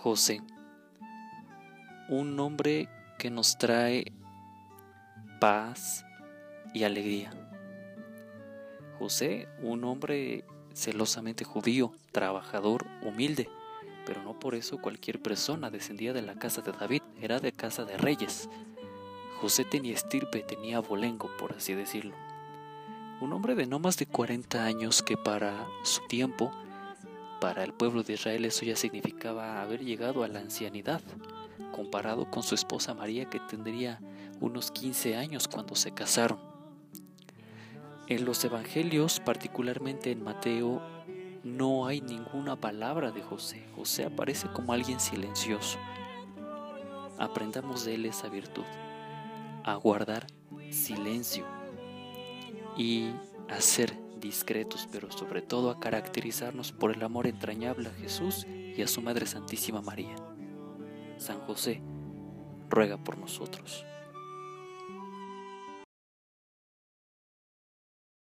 José, un nombre que nos trae paz y alegría. José, un hombre celosamente judío, trabajador, humilde, pero no por eso cualquier persona descendía de la casa de David, era de casa de reyes. José tenía estirpe, tenía abolengo, por así decirlo. Un hombre de no más de 40 años que para su tiempo, para el pueblo de Israel eso ya significaba haber llegado a la ancianidad, comparado con su esposa María que tendría unos 15 años cuando se casaron. En los evangelios, particularmente en Mateo, no hay ninguna palabra de José. José aparece como alguien silencioso. Aprendamos de él esa virtud, a guardar silencio y a ser discretos, pero sobre todo a caracterizarnos por el amor entrañable a Jesús y a su Madre Santísima María. San José, ruega por nosotros.